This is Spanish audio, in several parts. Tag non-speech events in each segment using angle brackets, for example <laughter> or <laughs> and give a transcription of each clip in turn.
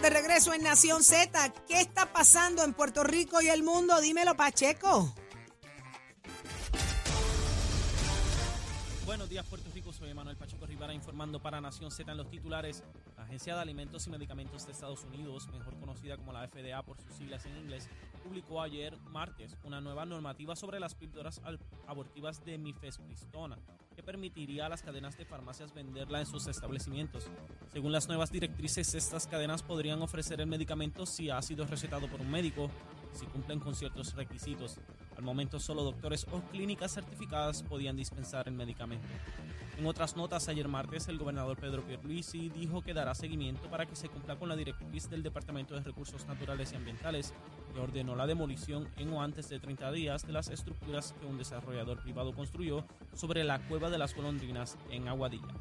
estamos de regreso en Nación Z. ¿Qué está pasando en Puerto Rico y el mundo? Dímelo, Pacheco. Buenos días, Puerto Rico. Soy Manuel Pacheco Rivera informando para Nación Z en los titulares. La Agencia de Alimentos y Medicamentos de Estados Unidos, mejor conocida como la FDA por sus siglas en inglés, publicó ayer, martes, una nueva normativa sobre las píldoras abortivas de mifepristona permitiría a las cadenas de farmacias venderla en sus establecimientos. Según las nuevas directrices, estas cadenas podrían ofrecer el medicamento si ha sido recetado por un médico, si cumplen con ciertos requisitos. Al momento solo doctores o clínicas certificadas podían dispensar el medicamento. En otras notas, ayer martes, el gobernador Pedro Pierluisi dijo que dará seguimiento para que se cumpla con la directriz del Departamento de Recursos Naturales y Ambientales, que ordenó la demolición en o antes de 30 días de las estructuras que un desarrollador privado construyó sobre la cueva de las golondrinas en Aguadilla.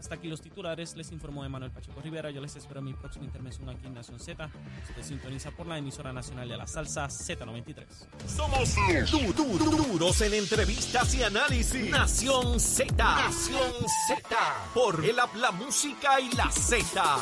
Hasta aquí los titulares, les informó Emanuel Pacheco Rivera. Yo les espero en mi próxima intervención aquí en Nación Z. Se sintoniza por la emisora nacional de la salsa Z93. Somos du- du- du- duros en entrevistas y análisis. Nación Z. Nación Z. Por el habla música y la Z.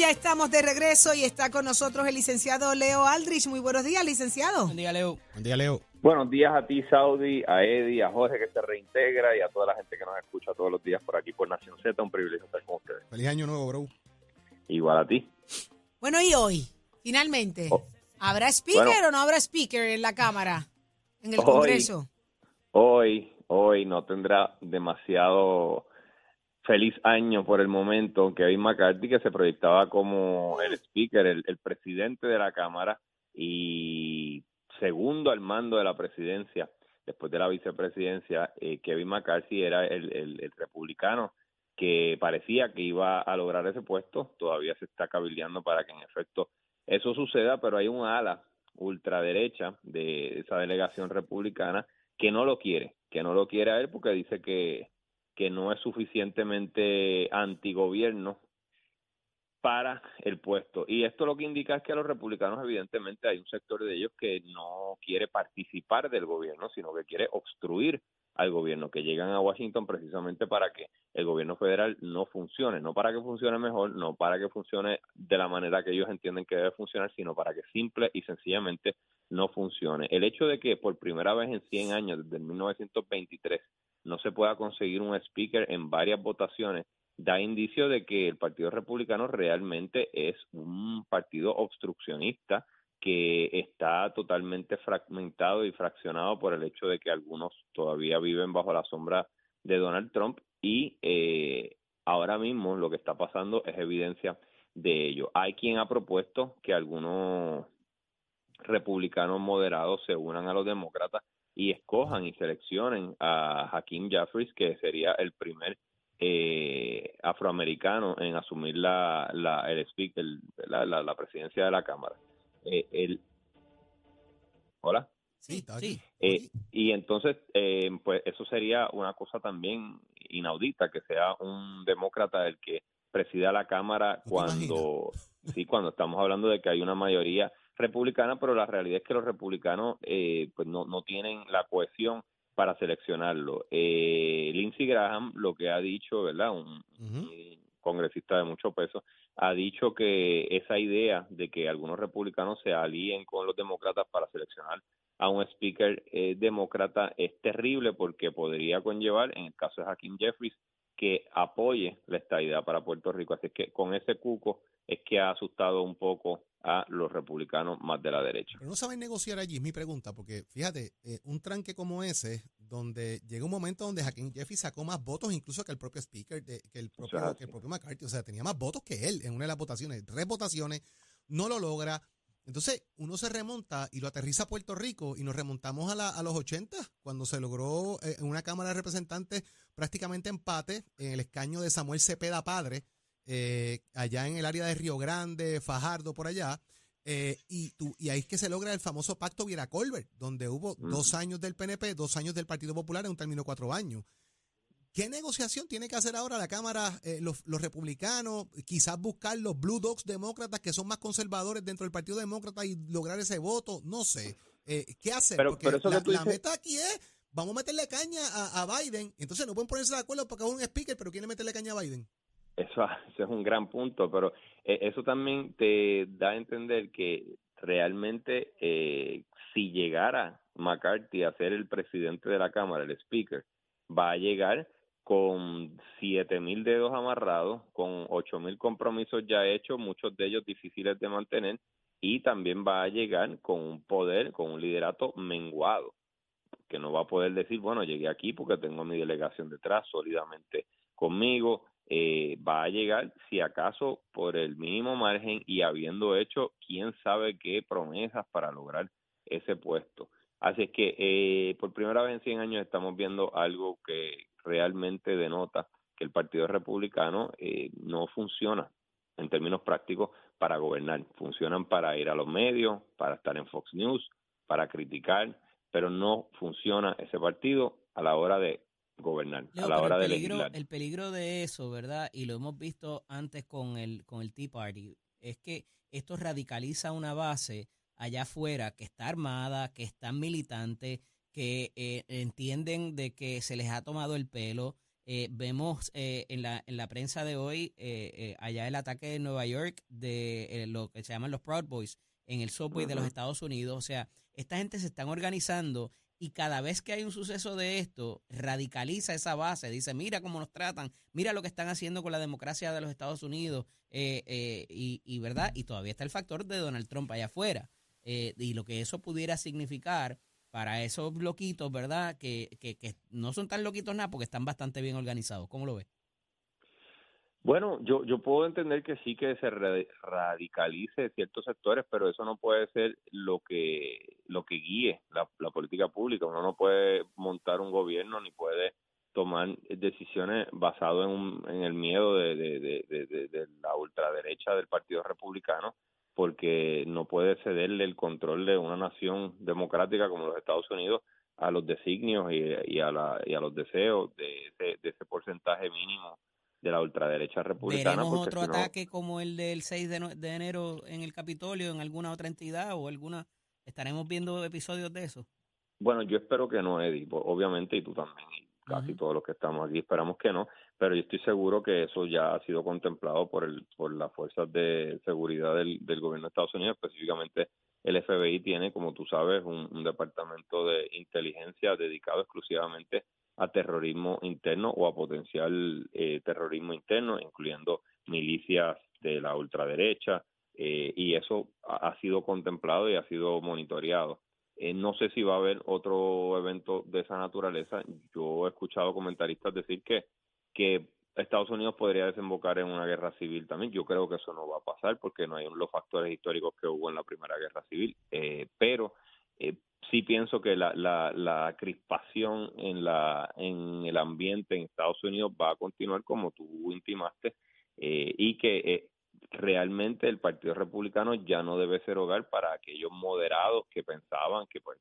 ya estamos de regreso y está con nosotros el licenciado Leo Aldrich. Muy buenos días, licenciado. Buen día, Leo. Buen día, Leo. Buenos días a ti, Saudi, a Eddie, a Jorge que se reintegra y a toda la gente que nos escucha todos los días por aquí por Nación Z. Un privilegio estar con ustedes. Feliz año nuevo, bro. Igual a ti. Bueno, y hoy, finalmente, Oh. ¿habrá speaker Bueno. o no habrá speaker en la Cámara? En el Hoy. Congreso. Hoy, hoy no tendrá demasiado feliz año por el momento. Kevin McCarthy, que se proyectaba como el speaker, el, presidente de la Cámara y segundo al mando de la presidencia, después de la vicepresidencia, eh, Kevin McCarthy era el, el- el republicano que parecía que iba a lograr ese puesto, todavía se está cabildeando para que en efecto eso suceda, pero hay un ala ultraderecha de esa delegación republicana que no lo quiere, que no lo quiere a él porque dice que, que no es suficientemente antigobierno para el puesto. Y esto lo que indica es que a los republicanos, evidentemente, hay un sector de ellos que no quiere participar del gobierno, sino que quiere obstruir al gobierno, que llegan a Washington precisamente para que el gobierno federal no funcione, no para que funcione mejor, no para que funcione de la manera que ellos entienden que debe funcionar, sino para que simple y sencillamente no funcione. El hecho de que por primera vez en 100 años, desde el 1923, no se pueda conseguir un speaker en varias votaciones, da indicio de que el Partido Republicano realmente es un partido obstruccionista que está totalmente fragmentado y fraccionado por el hecho de que algunos todavía viven bajo la sombra de Donald Trump y eh, ahora mismo lo que está pasando es evidencia de ello. Hay quien ha propuesto que algunos republicanos moderados se unan a los demócratas y escojan y seleccionen a Hakeem Jeffries, que sería el primer eh, afroamericano en asumir la, la, el speaker, la, la, la presidencia de la Cámara. Eh, el, Hola. Sí, está aquí. Eh, y entonces, eh, pues eso sería una cosa también inaudita, que sea un demócrata el que presida la Cámara ¿No te cuando, <laughs> sí, cuando estamos hablando de que hay una mayoría republicana, pero la realidad es que los republicanos eh, pues no, no tienen la cohesión para seleccionarlo. Eh, Lindsey Graham lo que ha dicho, ¿verdad? Un, un congresista de mucho peso, ha dicho que esa idea de que algunos republicanos se alíen con los demócratas para seleccionar a un speaker eh, demócrata es terrible porque podría conllevar, en el caso de Hakeem Jeffries, que apoye la estadidad para Puerto Rico. Así que con ese cuco es que ha asustado un poco a los republicanos más de la derecha. Pero no saben negociar allí, es mi pregunta, porque fíjate, eh, un tranque como ese, donde llega un momento donde Hakeem Jeffy sacó más votos incluso que el propio Speaker, de- que, el propio, que el propio McCarthy, o sea, tenía más votos que él en una de las votaciones, tres votaciones, no lo logra. Entonces, uno se remonta y lo aterriza a Puerto Rico y nos remontamos a, la- a los 80, cuando se logró eh, en una Cámara de Representantes prácticamente empate en el escaño de Samuel Cepeda Padre, eh, allá en el área de Río Grande, Fajardo, por allá. Eh, y, tú, y ahí es que se logra el famoso pacto Viera Colbert, donde hubo dos años del PNP, dos años del Partido Popular en un término de cuatro años. ¿Qué negociación tiene que hacer ahora la Cámara, eh, los, los republicanos? Quizás buscar los Blue Dogs demócratas que son más conservadores dentro del Partido Demócrata y lograr ese voto, no sé. Eh, ¿Qué hacer? Pero- Porque pero eso la, tú la dices- meta aquí es vamos a meterle caña a, Biden. Entonces no pueden ponerse de acuerdo porque es un speaker, pero quieren meterle caña a Biden. <laughs> Eso, es un gran punto, pero eh, eso también te da a entender que realmente eh, si llegara McCarthy a ser el presidente de la Cámara, el speaker, va a llegar con siete mil dedos amarrados, con ocho mil compromisos ya hechos, muchos de ellos difíciles de mantener, y también va a llegar con un poder, con un liderato menguado, que no va a poder decir, bueno, llegué aquí porque tengo mi delegación detrás sólidamente conmigo, eh, va a llegar, si acaso, por el mínimo margen y habiendo hecho quién sabe qué promesas para lograr ese puesto. Así es que eh, por primera vez en 100 años estamos viendo algo que realmente denota que el Partido Republicano eh, no funciona en términos prácticos para gobernar. Funcionan para ir a los medios, para estar en Fox News, para criticar, pero no funciona ese partido a la hora de gobernar, a la hora el de legislar. El peligro de eso, ¿verdad? Y lo hemos visto antes con el, con el Tea Party, es que esto radicaliza una base allá afuera que está armada, que está militante, que eh, entienden de que se les ha tomado el pelo. Eh, vemos eh, en, la, en la prensa de hoy allá el ataque de Nueva York de lo que se llaman los Proud Boys en el subway de los Estados Unidos. O sea, esta gente se están organizando y cada vez que hay un suceso de esto, radicaliza esa base, dice, mira cómo nos tratan, mira lo que están haciendo con la democracia de los Estados Unidos, y, y, ¿verdad? Y todavía está el factor de Donald Trump allá afuera, y lo que eso pudiera significar para esos loquitos, ¿verdad? Que, que, que no son tan loquitos nada porque están bastante bien organizados. ¿Cómo lo ves? Bueno, yo, yo puedo entender que sí que se radicalice ciertos sectores, pero eso no puede ser lo que lo que guíe la, política pública. Uno no puede montar un gobierno ni puede tomar decisiones basado en, en el miedo de, de, de, la ultraderecha del Partido Republicano porque no puede cederle el control de una nación democrática como los Estados Unidos a los designios y, a, la, y a los deseos de ese, de ese porcentaje mínimo de la ultraderecha republicana. ¿Veremos otro ataque como el del 6 de, de, enero en el Capitolio, en alguna otra entidad o alguna? ¿Estaremos viendo episodios de eso? Bueno, yo espero que no, Eddie, obviamente, y tú también, casi todos los que estamos aquí esperamos que no, pero yo estoy seguro que eso ya ha sido contemplado por el por las fuerzas de seguridad del, del gobierno de Estados Unidos, específicamente el FBI tiene, como tú sabes, un, departamento de inteligencia dedicado exclusivamente a terrorismo interno o a potencial eh, terrorismo interno, incluyendo milicias de la ultraderecha, eh, y eso ha, sido contemplado y ha sido monitoreado. Eh, no sé si va a haber otro evento de esa naturaleza. Yo he escuchado comentaristas decir que, Estados Unidos podría desembocar en una guerra civil también. Yo creo que eso no va a pasar porque no hay los factores históricos que hubo en la Primera Guerra Civil. Eh, pero eh, sí pienso que la, la, crispación en, la, en el ambiente en Estados Unidos va a continuar como tú intimaste y que realmente el Partido Republicano ya no debe ser hogar para aquellos moderados que pensaban que pues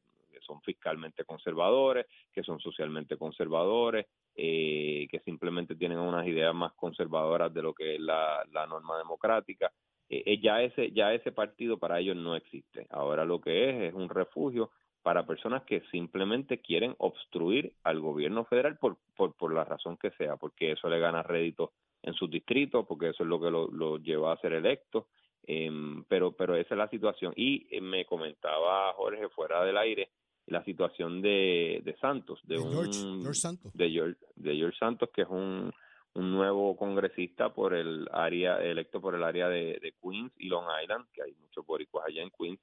son fiscalmente conservadores, que son socialmente conservadores, eh, que simplemente tienen unas ideas más conservadoras de lo que es la, norma democrática. Eh, eh, ya ese ya ese partido para ellos no existe. Ahora lo que es es un refugio para personas que simplemente quieren obstruir al gobierno federal por, por, por la razón que sea, porque eso le gana rédito en sus distritos, porque eso es lo que lo, lo lleva a ser electo. Em, pero, pero esa es la situación. Y eh, me comentaba Jorge fuera del aire la situación de, de Santos, de, un George, Santos. De, George, de George Santos, que es un, un nuevo congresista por el área, electo por el área de, de Queens y Long Island, que hay muchos boricuas allá en Queens,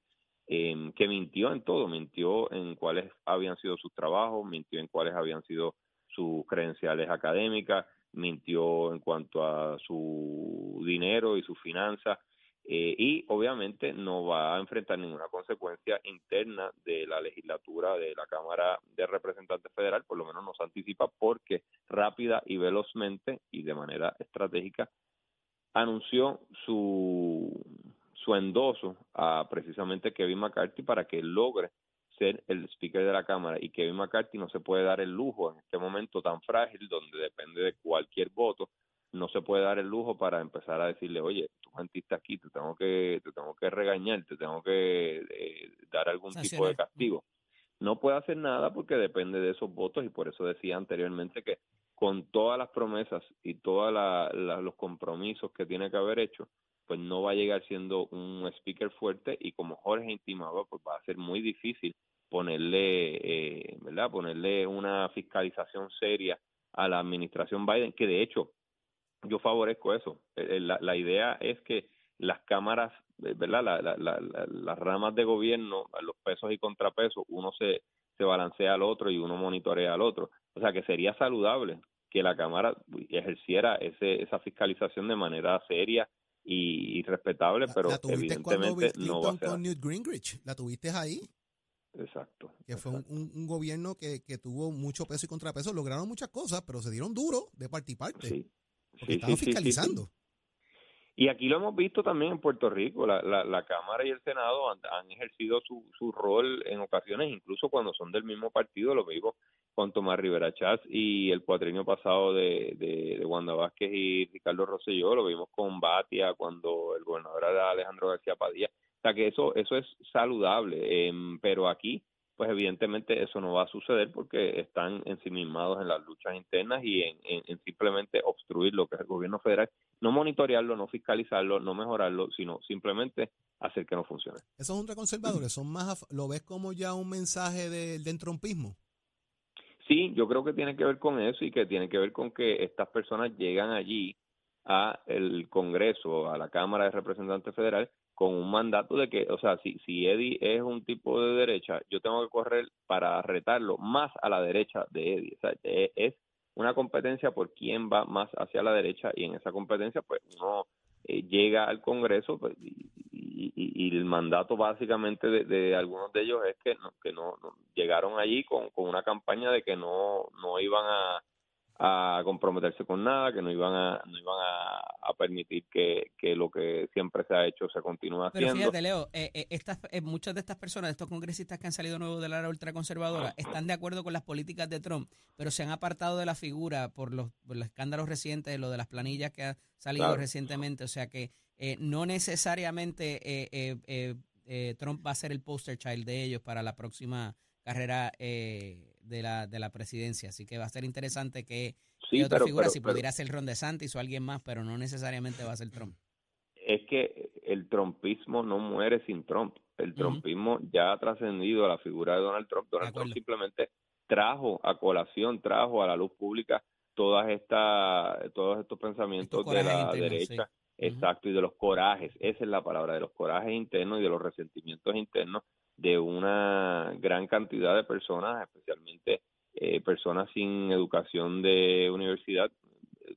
eh, que mintió en todo, mintió en cuáles habían sido sus trabajos, mintió en cuáles habían sido sus credenciales académicas, mintió en cuanto a su dinero y su finanzas eh, y obviamente no va a enfrentar ninguna consecuencia interna de la legislatura de la Cámara de Representantes Federal, por lo menos nos anticipa porque rápida y velozmente y de manera estratégica anunció su su endoso a precisamente Kevin McCarthy para que logre ser el speaker de la Cámara y Kevin McCarthy no se puede dar el lujo en este momento tan frágil donde depende de cualquier voto no se puede dar el lujo para empezar a decirle oye tú mentiste aquí te tengo que te tengo que regañar te tengo que eh, dar algún tipo de castigo no puede hacer nada porque depende de esos votos y por eso decía anteriormente que con todas las promesas y todos los compromisos que tiene que haber hecho, pues no va a llegar siendo un speaker fuerte y como Jorge intimaba, pues va a ser muy difícil ponerle, eh, ¿verdad? Ponerle una fiscalización seria a la administración Biden, que de hecho yo favorezco eso. Eh, eh, la, la idea es que las cámaras, ¿verdad? las ramas de gobierno, los pesos y contrapesos, uno se balancea al otro y uno monitorea al otro. O sea que sería saludable que la Cámara ejerciera ese, esa fiscalización de manera seria y, respetable, pero evidentemente no va a ser. con Newt Gingrich, ¿la tuviste ahí? Exacto. Que fue un, gobierno que, que, tuvo mucho peso y contrapeso, lograron muchas cosas, pero se dieron duro de parte y parte. Sí. Porque estaban fiscalizando. Y aquí lo hemos visto también en Puerto Rico, la, la, Cámara y el Senado han, han ejercido su, su, rol en ocasiones, incluso cuando son del mismo partido, lo vimos con Tomás Rivera Chávez y el cuatrienio pasado de, de, Wanda Vázquez y Ricardo Rosselló, lo vimos con Batia cuando el gobernador era Alejandro García Padilla. O sea que eso, eso es saludable, em, pero aquí pues evidentemente eso no va a suceder porque están ensimismados en las luchas internas y en, simplemente obstruir lo que es el gobierno federal, no monitorearlo, no fiscalizarlo, no mejorarlo, sino simplemente hacer que no funcione. Esos ultraconservadores son más, ¿lo ves como ya un mensaje del de trompismo? Sí, yo creo que tiene que ver con eso y que tiene que ver con que estas personas llegan allí a el Congreso, a la Cámara de Representantes Federal, con un mandato de que, o sea, si, si Eddie es un tipo de derecha, yo tengo que correr para retarlo más a la derecha de Eddie. O sea, es una competencia por quién va más hacia la derecha y en esa competencia, pues uno eh, llega al Congreso pues, y, el mandato básicamente de, algunos de ellos es que no, que no, llegaron allí con, con una campaña de que no, no iban a a comprometerse con nada, que no iban a, no iban a, permitir que, lo que siempre se ha hecho se continúe haciendo. Pero fíjate, Leo, eh, eh, estas, eh, muchas de estas personas, de estos congresistas que han salido nuevos de la era ultraconservadora, están de acuerdo con las políticas de Trump, pero se han apartado de la figura por los, los escándalos recientes, lo de las planillas que ha salido recientemente, o sea que no necesariamente Trump va a ser el poster child de ellos para la próxima carrera eh, de, la, de la presidencia. Así que va a ser interesante que otra figura, si pudiera ser Ron DeSantis o alguien más, pero no necesariamente va a ser Trump. Es que el trumpismo no muere sin Trump. El trumpismo ya ha trascendido a la figura de Donald Trump. Donald Trump simplemente trajo a colación, trajo a la luz pública todas estas, todos estos pensamientos de la derecha. Exacto, y de los corajes, esa es la palabra, de los corajes internos y de los resentimientos internos de una gran cantidad de personas, especialmente eh, personas sin educación de universidad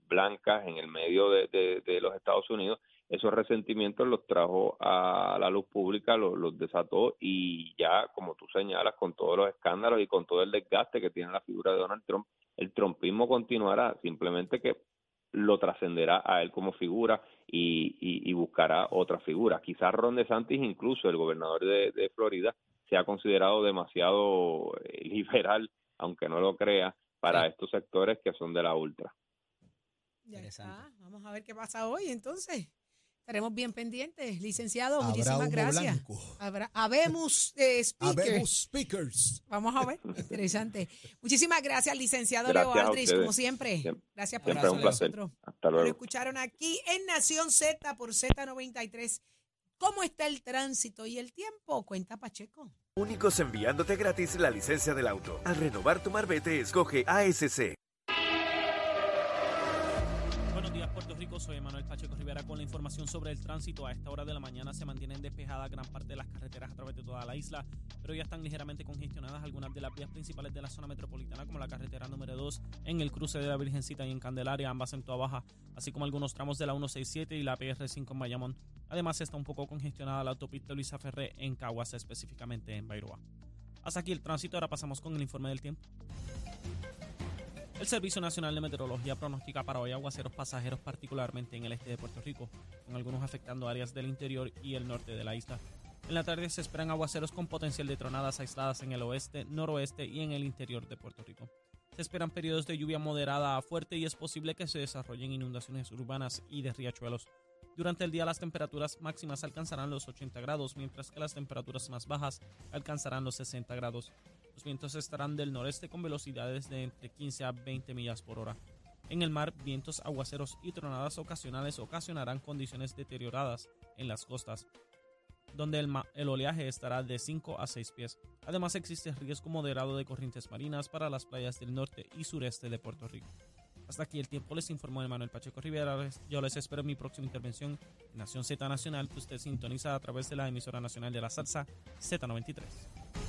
blancas en el medio de, los Estados Unidos, esos resentimientos los trajo a la luz pública, los, los, desató y ya, como tú señalas, con todos los escándalos y con todo el desgaste que tiene la figura de Donald Trump, el trumpismo continuará, simplemente que lo trascenderá a él como figura y, buscará otra figura. Quizás Ron DeSantis, incluso el gobernador de, Florida, se ha considerado demasiado eh, <laughs> liberal, aunque no lo crea, para estos sectores que son de la ultra. Ya está. Vamos a ver qué pasa hoy entonces. Estaremos bien pendientes. Licenciado, muchísimas gracias. Habrá, habemos eh, speakers. Vamos a ver, <laughs> interesante. Muchísimas gracias, licenciado Leo Aldrich, como siempre. gracias por estar con nosotros. Hasta luego. Lo escucharon aquí en Nación Z por Z93. ¿Cómo está el tránsito y el tiempo? Cuenta Pacheco. Únicos enviándote gratis la licencia del auto. Al renovar tu marbete, escoge ASC. Soy Manuel Pacheco Rivera con la información sobre el tránsito. A esta hora de la mañana se mantienen despejadas gran parte de las carreteras a través de toda la isla, pero ya están ligeramente congestionadas algunas de las vías principales de la zona metropolitana, como la carretera número 2 en el cruce de la Virgencita y en Candelaria, ambas en toda baja, así como algunos tramos de la 167 y la PR5 en Bayamón. Además está un poco congestionada la autopista Luisa Ferré en Caguas, específicamente en Bairoa. Hasta aquí el tránsito, ahora pasamos con el informe del tiempo. El Servicio Nacional de Meteorología pronostica para hoy aguaceros pasajeros, particularmente en el este de Puerto Rico, con algunos afectando áreas del interior y el norte de la isla. En la tarde se esperan aguaceros con potencial de tronadas aisladas en el oeste, noroeste y en el interior de Puerto Rico. Se esperan periodos de lluvia moderada a fuerte y es posible que se desarrollen inundaciones urbanas y de riachuelos. Durante el día las temperaturas máximas alcanzarán los 80 grados, mientras que las temperaturas más bajas alcanzarán los 60 grados. Los vientos estarán del noreste con velocidades de entre 15 a 20 millas por hora. En el mar, vientos, aguaceros y tronadas ocasionales ocasionarán condiciones deterioradas en las costas, donde el, el, oleaje estará de 5 a 6 pies. Además existe riesgo moderado de corrientes marinas para las playas del norte y sureste de Puerto Rico. Hasta aquí el tiempo les informó Manuel Pacheco Rivera. Yo les espero en mi próxima intervención en Nación Z Nacional que usted sintoniza a través de la emisora nacional de la salsa Z93.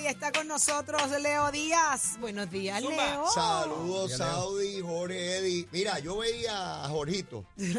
Y está con nosotros Leo Díaz. Buenos días, Leo. Saludos, Saudi, Jorge, Eddie. Mira, yo veía a Jorgito en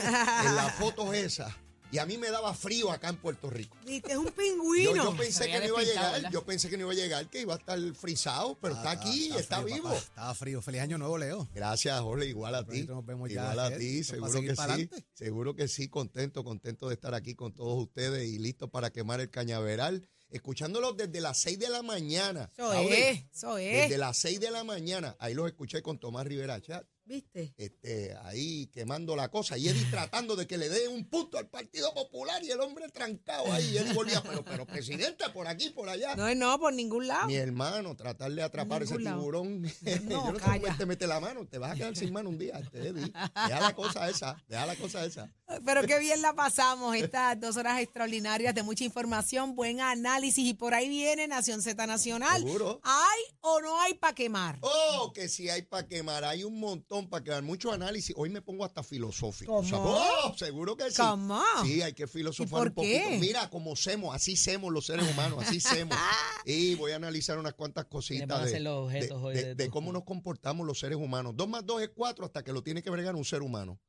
las <laughs> fotos esas. Y a mí me daba frío acá en Puerto Rico. Viste, es un pingüino. Yo, pensé que no iba a llegar, yo pensé que no iba a llegar, que iba a estar frisado, pero está ah, aquí, está, vivo. Estaba frío. Feliz año nuevo, Leo. Gracias, Jorge, igual a ti. Nos vemos igual a ti, seguro que sí. Seguro que sí, contento, contento de estar aquí con todos ustedes y listo para quemar el cañaveral escuchándolos desde las 6 de la mañana. Eso es, eso es. Desde las 6 de la mañana. Ahí los escuché con Tomás Rivera Chat. ¿Viste? Este, ahí quemando la cosa. Y Eddie <laughs> tratando de que le dé un punto al Partido Popular y el hombre trancado ahí. Y él volvía, pero, pero presidente, por aquí, por allá. No, no, por ningún lado. Mi hermano, tratar de atrapar ese tiburón. <laughs> <laughs> No, Yo no sé cómo te mete la mano. Te vas a quedar sin mano un día, este, Eddie. Deja la cosa esa, deja la cosa esa. Pero qué bien la pasamos estas dos horas extraordinarias de mucha información, buen análisis. Y por ahí viene Nación Z Nacional. ¿Seguro? ¿Hay o no hay para quemar? Oh, que sí hay para quemar. Hay un montón para que mucho análisis. Hoy me pongo hasta filosófico. ¿Cómo? seguro que sí. ¿Cómo? Sí, hay que filosofar un poquito. Mira cómo semos, así semos los seres humanos, así <laughs> semos. y voy a analizar unas cuantas cositas de, de, cómo nos comportamos los seres humanos. Dos más dos es cuatro hasta que lo tiene que bregar un ser humano.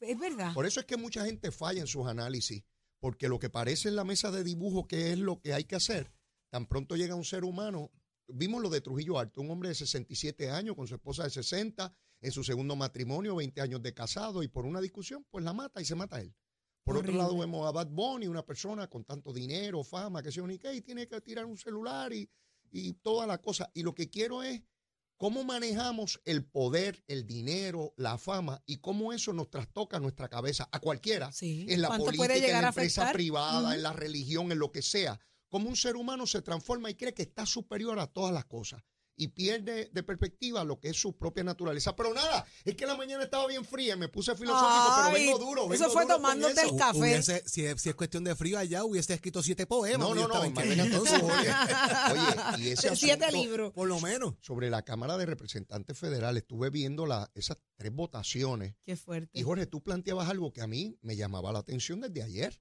Es verdad. Por eso es que mucha gente falla en sus análisis, porque lo que parece en la mesa de dibujo que es lo que hay que hacer, tan pronto llega un ser humano, vimos lo de Trujillo Alto, un hombre de 67 años con su esposa de 60, en su segundo matrimonio, 20 años de casado, y por una discusión, pues la mata y se mata él. Por otro lado, vemos a Bad Bunny, una persona con tanto dinero, fama, que se ni y tiene que tirar un celular y, y toda la cosa. Y lo que quiero es cómo manejamos el poder, el dinero, la fama y cómo eso nos trastoca nuestra cabeza a cualquiera, en la política, en la empresa privada, en la religión, en lo que sea. Cómo un ser humano se transforma y cree que está superior a todas las cosas y pierde de perspectiva lo que es su propia naturaleza. Pero nada, es que la mañana estaba bien fría y me puse filosófico, pero vengo duro. Vengo eso fue tomándote el café. si, es, cuestión de frío allá, hubiese escrito siete poemas. No, no, no, entonces, oye, oye, y <laughs> ese siete libros. Por lo menos. Sobre la Cámara de Representantes Federales, estuve viendo la, esas tres votaciones. Qué fuerte. Y Jorge, tú planteabas algo que a mí me llamaba la atención desde ayer.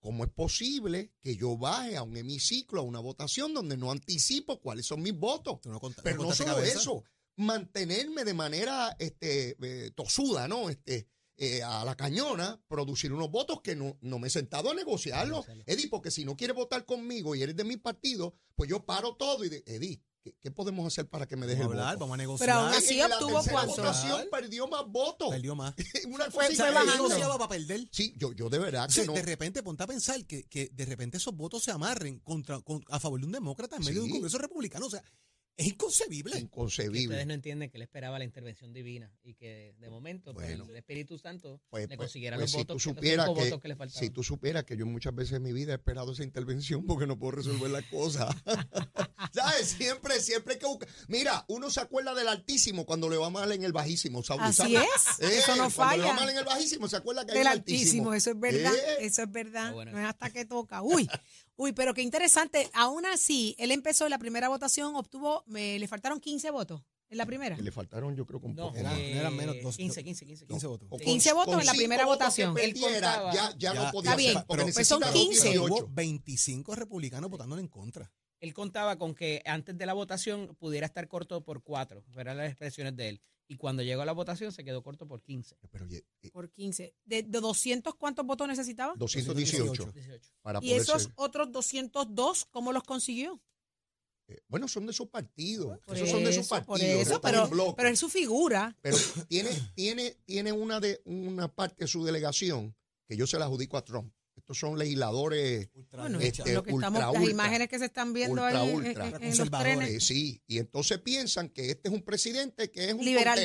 ¿Cómo es posible que yo baje a un hemiciclo, a una votación donde no anticipo cuáles son mis votos? Pero no, solo eso, mantenerme de manera este, eh, tosuda, ¿no? Este, eh, a la cañona, producir unos votos que no, no me he sentado a negociarlo. Eddie, porque si no quieres votar conmigo y eres de mi partido, pues yo paro todo y de, Eddie, ¿Qué, podemos hacer para que me deje vamos el voto? Vamos a negociar. Pero aún así obtuvo cuánto. votación perdió más votos. Perdió más. <laughs> Una fue, fue bajando. para perder. Sí, yo, yo de verdad que no. De repente, ponte a pensar que, que de repente esos votos se amarren contra, a favor de un demócrata en medio de un congreso republicano. O sea, es inconcebible. Inconcebible. ustedes no entienden que él esperaba la intervención divina y que de momento pues, el Espíritu Santo pues, le pues, consiguiera pues, los, votos, que, los votos que le faltaban. Si tú supieras que yo muchas veces en mi vida he esperado esa intervención porque no puedo resolver las cosas. <laughs> ¿Sabes? Siempre, siempre que buscar. Mira, uno se acuerda del altísimo cuando le va mal en el bajísimo. Así es. <laughs> Eh, eso no falla. Cuando le va mal en el bajísimo, se acuerda que hay del un altísimo. Eso es verdad. Eh. Eso es verdad. No es hasta que toca. Uy. Uy, pero qué interesante. Aún así, él empezó la primera votación, obtuvo, me, le faltaron 15 votos. En la primera. Le faltaron, yo creo, un no, poco. eran, menos. 15, 15, 15. 15 votos. 15 votos en la primera votación. Él contaba, ya, ya, no podía Está bien, pero pues son 15. Hubo 25 republicanos votándole en contra. Él contaba con que antes de la votación pudiera estar corto por cuatro, eran las expresiones de él. Y cuando llegó a la votación se quedó corto por 15. Pero, eh, por 15. ¿De, ¿De, 200 cuántos votos necesitaba? 218. ¿Y esos otros 202 cómo los consiguió? Eh, bueno, son de su partido. Esos son de su partido. Por eso, pero, pero es su figura. Pero tiene, tiene, tiene una, de, una parte de su delegación que yo se la adjudico a Trump. Estos son legisladores bueno, este, lo que estamos, las imágenes que se están viendo ahí en, los trenes. Sí, y entonces piensan que este es un presidente que es un Liberal.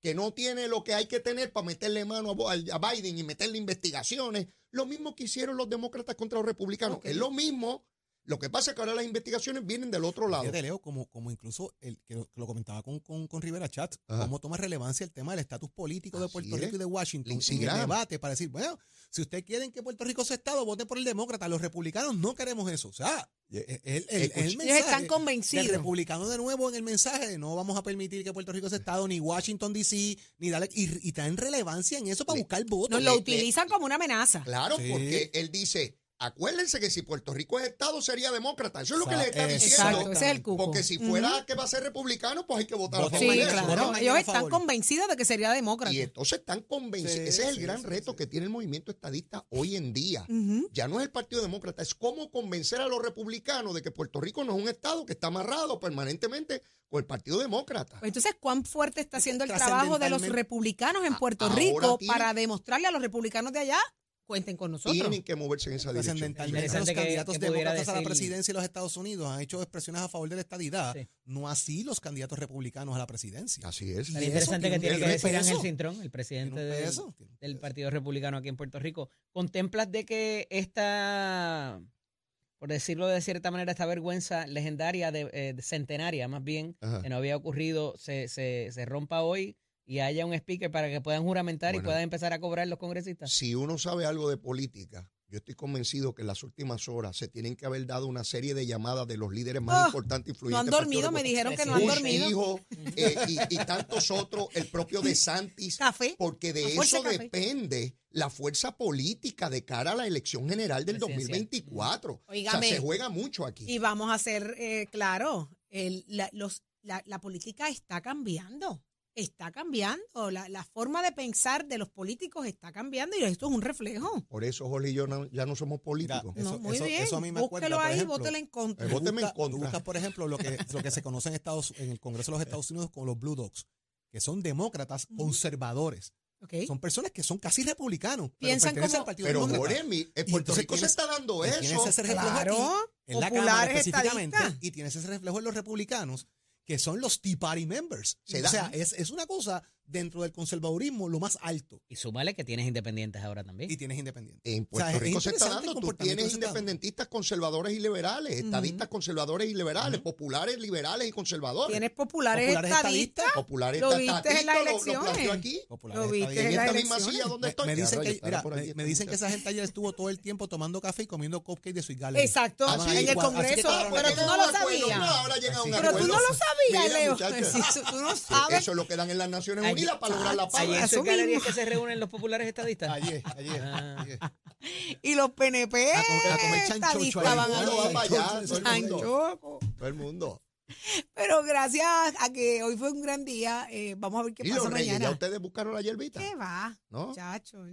que no tiene lo que hay que tener para meterle mano a, Biden y meterle investigaciones. Lo mismo que hicieron los demócratas contra los republicanos. Es lo mismo lo que pasa es que ahora las investigaciones vienen del otro lado. Fíjate, Leo, como, como incluso el que lo, comentaba con, con, Rivera Chat, cómo toma relevancia el tema del estatus político de Puerto Rico y de Washington en el debate para decir, bueno, si ustedes quieren que Puerto Rico sea Estado, voten por el demócrata. Los republicanos no queremos eso. O sea, el, el, el, mensaje. están convencidos. El republicano de nuevo en el mensaje de no vamos a permitir que Puerto Rico sea Estado, ni Washington D.C., ni dale, y, y traen relevancia en eso para buscar votos. Nos lo utilizan como una amenaza. Claro, porque él dice Acuérdense que si Puerto Rico es Estado sería demócrata. Eso es lo que le está diciendo. Exacto, ese es el cupo. Porque si fuera que va a ser republicano, pues hay que votar a favor sí, claro. Ellos están convencidos de que sería demócrata. Y entonces están convencidos. ese es el gran reto que tiene el movimiento estadista hoy en día. Ya no es el Partido Demócrata, es cómo convencer a los republicanos de que Puerto Rico no es un Estado que está amarrado permanentemente con el Partido Demócrata. Pues entonces, ¿cuán fuerte está siendo el trabajo de los republicanos en Puerto Rico para demostrarle a los republicanos de allá cuenten con nosotros. Tienen que moverse en esa dirección. los candidatos demócratas a la presidencia de los Estados Unidos han hecho expresiones a favor de la estadidad, no así los candidatos republicanos a la presidencia. Así es. Es interesante que tiene que decir Ángel Cintrón, el presidente del, Partido Republicano aquí en Puerto Rico. ¿Contemplas de que esta, por decirlo de cierta manera, esta vergüenza legendaria, de, eh, centenaria más bien, que no había ocurrido, se, se, se rompa hoy? Y haya un speaker para que puedan juramentar y puedan empezar a cobrar los congresistas? Si uno sabe algo de política, yo estoy convencido que en las últimas horas se tienen que haber dado una serie de llamadas de los líderes más ah, importantes y influyentes. No han dormido, me dijeron que no han dormido. Hijo, eh, y, tantos otros, el propio de Santis. Café. Porque de eso depende la fuerza política de cara a la elección general del 2024. o sea, se juega mucho aquí. Y vamos a ser eh, claro, la, la política está cambiando está cambiando. La, forma de pensar de los políticos está cambiando y esto es un reflejo. Por eso, Jorge y yo ya no somos políticos. eso, muy bien. Eso a mí me Búsquelo ahí, vótelo en contra. Eh, en contra. buscas, por ejemplo, lo que, lo que se conoce en, Estados, en el Congreso de los Estados Unidos como los Blue Dogs, que son demócratas conservadores. Son personas que son casi republicanos. Piensan pero como... Partido Pero Moremi, en Puerto Rico se está dando eso. Tienes ese reflejo claro, en la Cámara específicamente y tienes ese reflejo en los republicanos que son los Tea Party members. o sea, es, es, una cosa dentro del conservadurismo lo más alto. Y súmale que tienes independientes ahora también. Y tienes independientes. En Puerto Rico se está dando, tú tienes independentistas conservadores y liberales, estadistas conservadores y liberales, populares, liberales y conservadores. Tienes populares, estadistas. Populares lo viste en las elecciones. Lo, aquí. lo viste en, la misma silla donde estoy. Me, dicen, que, mira, me, dicen que esa gente ayer estuvo todo el tiempo tomando café y comiendo cupcakes de Gallery. Exacto, ah, en el Congreso. Pero tú no lo sabías. Pero <laughs> tú no lo sabías, Leo. Tú no sabes. Eso es lo que dan en las Naciones Unidas para lograr la paz. Ayer en galerías que se reúnen los populares estadistas. Ayer, ayer. Ah. Y los PNP. A, comer chanchocho Todo el mundo. Pero gracias a que hoy fue un gran día, eh, vamos a ver qué pasa los mañana. ¿Ya ustedes buscaron la hierbita? ¿Qué va? ¿No? Chacho.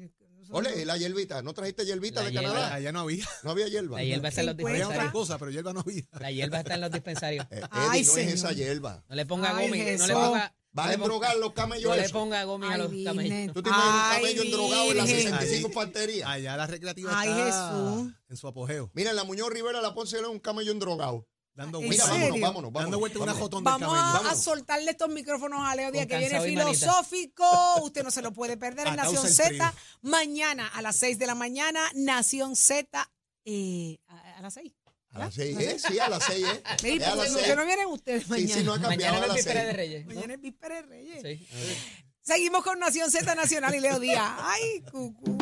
Ole, la hierbita. ¿No trajiste hierbita de Canadá? Allá no había. No había hierba. La hierba está en los dispensarios. Había otra cosa, pero hierba no había. La hierba está en los dispensarios. Eh, Ay, no es esa hierba. No le ponga gomi. No le ponga... Va a endrogar los camellos. No le ponga gomi a los camellos. ¿Tú te imaginas un camello endrogado en la 65 infantería? Allá la recreativa Ay, está en su apogeo. Mira, la Muñoz Rivera la Ponce un camello endrogado. Dando vueltas. Mira, vámonos, vámonos, vámonos. Dando vueltas una jotón Vamos a, a soltarle estos micrófonos a Leo Díaz, que viene filosófico. Usted no se lo puede perder en Nación Z. Mañana a las 6 de la mañana, Nación Z. Eh, a, las 6. A las 6, ¿eh? Sí, a las 6, ¿eh? <laughs> Mira, ¿por qué no vienen ustedes mañana? Sí, sí, no ha cambiado mañana es Víspera de Reyes. Mañana es Víspera de Reyes. Sí. Seguimos con Nación Z Nacional y Leo Díaz. Ay, cucú.